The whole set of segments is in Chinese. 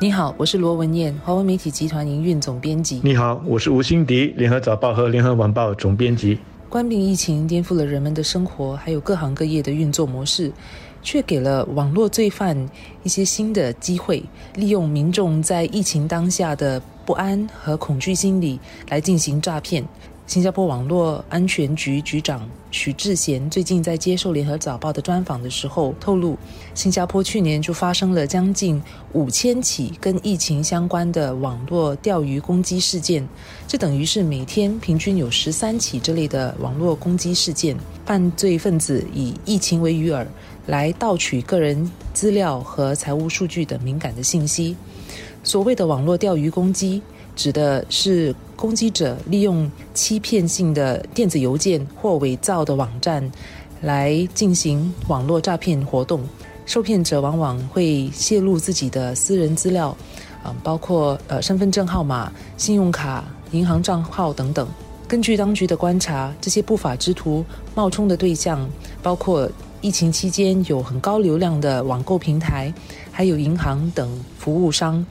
你好，我是罗文燕，华为媒体集团营运总编辑。你好，我是吴欣迪，联合早报和联合晚报总编辑。冠病疫情颠覆了人们的生活，还有各行各业的运作模式，却给了网络罪犯一些新的机会，利用民众在疫情当下的不安和恐惧心理来进行诈骗。新加坡网络安全局局长许志贤最近在接受联合早报的专访的时候透露，新加坡去年就发生了将近五千起跟疫情相关的网络钓鱼攻击事件，这等于是每天平均有十三起这类的网络攻击事件。犯罪分子以疫情为鱼饵，来盗取个人资料和财务数据等敏感的信息。所谓的网络钓鱼攻击。指的是攻击者利用欺骗性的电子邮件或伪造的网站来进行网络诈骗活动。受骗者往往会泄露自己的私人资料，啊，包括呃身份证号码、信用卡、银行账号等等。根据当局的观察，这些不法之徒冒充的对象包括疫情期间有很高流量的网购平台，还有银行等服务商。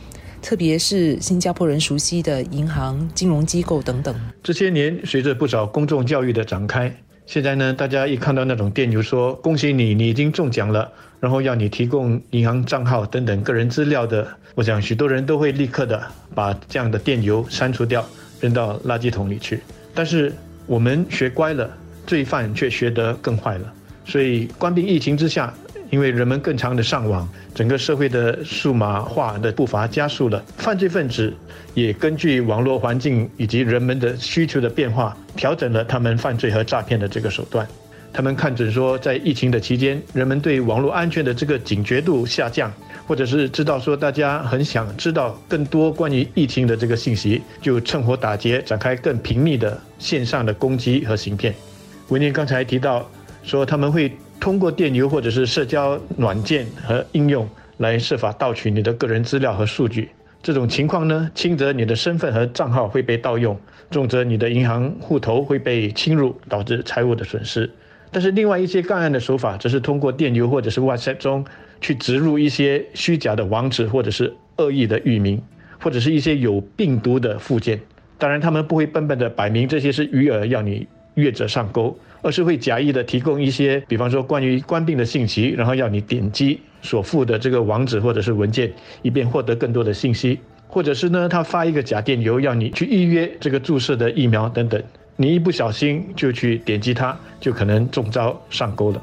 特别是新加坡人熟悉的银行、金融机构等等。这些年，随着不少公众教育的展开，现在呢，大家一看到那种电邮说“恭喜你，你已经中奖了”，然后要你提供银行账号等等个人资料的，我想许多人都会立刻的把这样的电邮删除掉，扔到垃圾桶里去。但是我们学乖了，罪犯却学得更坏了。所以，关闭疫情之下。因为人们更长的上网，整个社会的数码化的步伐加速了。犯罪分子也根据网络环境以及人们的需求的变化，调整了他们犯罪和诈骗的这个手段。他们看准说，在疫情的期间，人们对网络安全的这个警觉度下降，或者是知道说大家很想知道更多关于疫情的这个信息，就趁火打劫，展开更频密的线上的攻击和行骗。文念刚才提到说，他们会。通过电邮或者是社交软件和应用来设法盗取你的个人资料和数据，这种情况呢，轻则你的身份和账号会被盗用，重则你的银行户头会被侵入，导致财务的损失。但是另外一些干案的手法，则是通过电邮或者是 WhatsApp 中去植入一些虚假的网址，或者是恶意的域名，或者是一些有病毒的附件。当然，他们不会笨笨的摆明这些是鱼饵，要你越者上钩。而是会假意的提供一些，比方说关于官病的信息，然后要你点击所附的这个网址或者是文件，以便获得更多的信息，或者是呢，他发一个假电邮，要你去预约这个注射的疫苗等等，你一不小心就去点击它，就可能中招上钩了。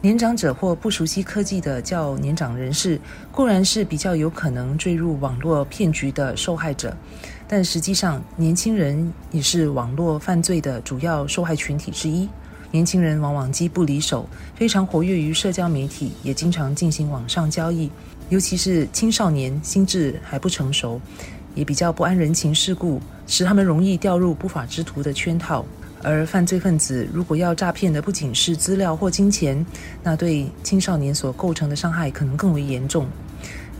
年长者或不熟悉科技的较年长人士，固然是比较有可能坠入网络骗局的受害者。但实际上，年轻人也是网络犯罪的主要受害群体之一。年轻人往往机不离手，非常活跃于社交媒体，也经常进行网上交易。尤其是青少年，心智还不成熟，也比较不谙人情世故，使他们容易掉入不法之徒的圈套。而犯罪分子如果要诈骗的不仅是资料或金钱，那对青少年所构成的伤害可能更为严重。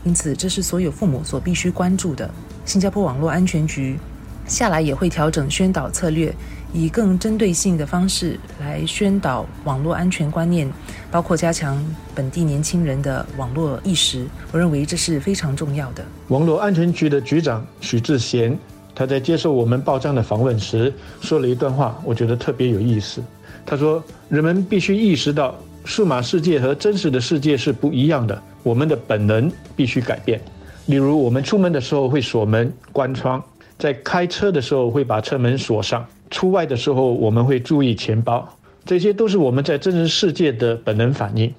因此，这是所有父母所必须关注的。新加坡网络安全局下来也会调整宣导策略，以更针对性的方式来宣导网络安全观念，包括加强本地年轻人的网络意识。我认为这是非常重要的。网络安全局的局长许志贤，他在接受我们报章的访问时说了一段话，我觉得特别有意思。他说：“人们必须意识到，数码世界和真实的世界是不一样的，我们的本能必须改变。”例如，我们出门的时候会锁门关窗，在开车的时候会把车门锁上，出外的时候我们会注意钱包，这些都是我们在真实世界的本能反应。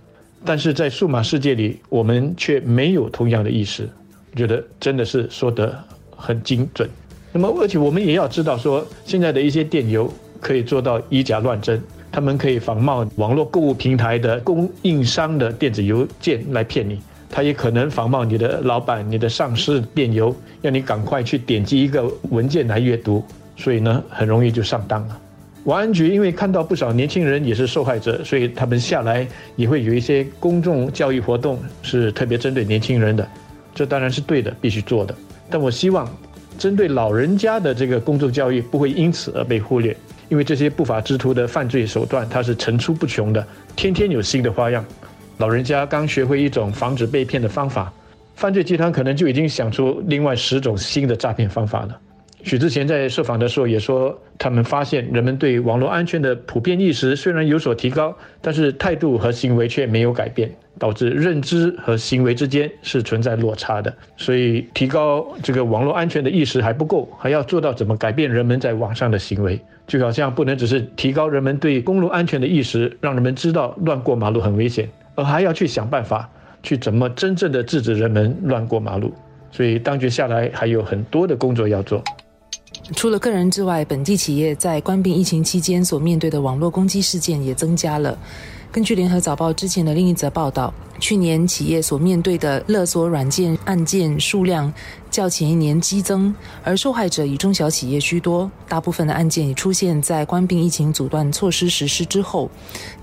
但是在数码世界里，我们却没有同样的意识。我觉得真的是说得很精准。那么，而且我们也要知道，说现在的一些电邮可以做到以假乱真，他们可以仿冒网络购物平台的供应商的电子邮件来骗你。他也可能仿冒你的老板、你的上司电邮，要你赶快去点击一个文件来阅读，所以呢，很容易就上当了。王安局因为看到不少年轻人也是受害者，所以他们下来也会有一些公众教育活动，是特别针对年轻人的。这当然是对的，必须做的。但我希望，针对老人家的这个公众教育不会因此而被忽略，因为这些不法之徒的犯罪手段它是层出不穷的，天天有新的花样。老人家刚学会一种防止被骗的方法，犯罪集团可能就已经想出另外十种新的诈骗方法了。许志前在受访的时候也说，他们发现人们对网络安全的普遍意识虽然有所提高，但是态度和行为却没有改变，导致认知和行为之间是存在落差的。所以，提高这个网络安全的意识还不够，还要做到怎么改变人们在网上的行为。就好像不能只是提高人们对公路安全的意识，让人们知道乱过马路很危险，而还要去想办法去怎么真正的制止人们乱过马路。所以，当局下来还有很多的工作要做。除了个人之外，本地企业在关闭疫情期间所面对的网络攻击事件也增加了。根据联合早报之前的另一则报道，去年企业所面对的勒索软件案件数量较前一年激增，而受害者以中小企业居多。大部分的案件也出现在关闭疫情阻断措施实施之后。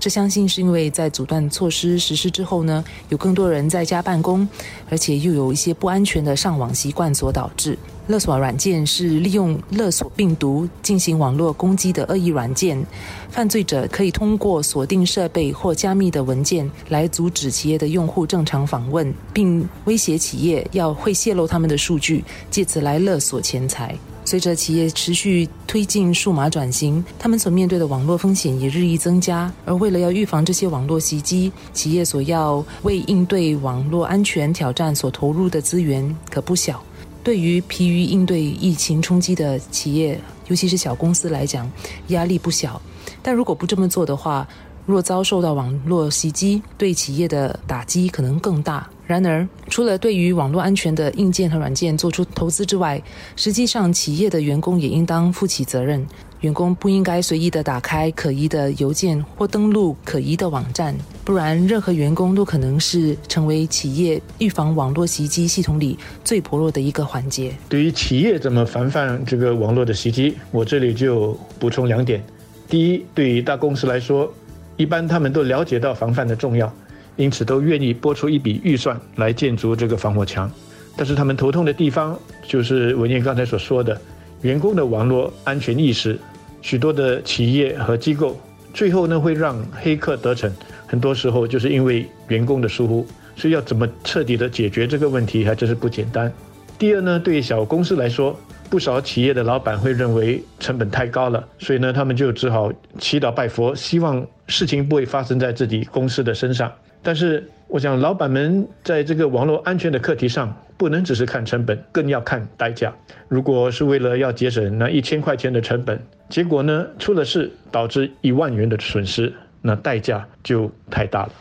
这相信是因为在阻断措施实施之后呢，有更多人在家办公，而且又有一些不安全的上网习惯所导致。勒索软件是利用勒索病毒进行网络攻击的恶意软件，犯罪者可以通过锁定设备或加密的文件来阻止企业的用户正常访问，并威胁企业要会泄露他们的数据，借此来勒索钱财。随着企业持续推进数码转型，他们所面对的网络风险也日益增加。而为了要预防这些网络袭击，企业所要为应对网络安全挑战所投入的资源可不小。对于疲于应对疫情冲击的企业，尤其是小公司来讲，压力不小。但如果不这么做的话，若遭受到网络袭击，对企业的打击可能更大。然而，除了对于网络安全的硬件和软件做出投资之外，实际上企业的员工也应当负起责任。员工不应该随意的打开可疑的邮件或登录可疑的网站，不然任何员工都可能是成为企业预防网络袭击系统里最薄弱的一个环节。对于企业怎么防范这个网络的袭击，我这里就补充两点：第一，对于大公司来说，一般他们都了解到防范的重要，因此都愿意拨出一笔预算来建筑这个防火墙。但是他们头痛的地方，就是文彦刚才所说的。员工的网络安全意识，许多的企业和机构最后呢会让黑客得逞，很多时候就是因为员工的疏忽，所以要怎么彻底的解决这个问题还真是不简单。第二呢，对于小公司来说，不少企业的老板会认为成本太高了，所以呢他们就只好祈祷拜佛，希望事情不会发生在自己公司的身上。但是我想，老板们在这个网络安全的课题上。不能只是看成本，更要看代价。如果是为了要节省那一千块钱的成本，结果呢出了事，导致一万元的损失，那代价就太大了。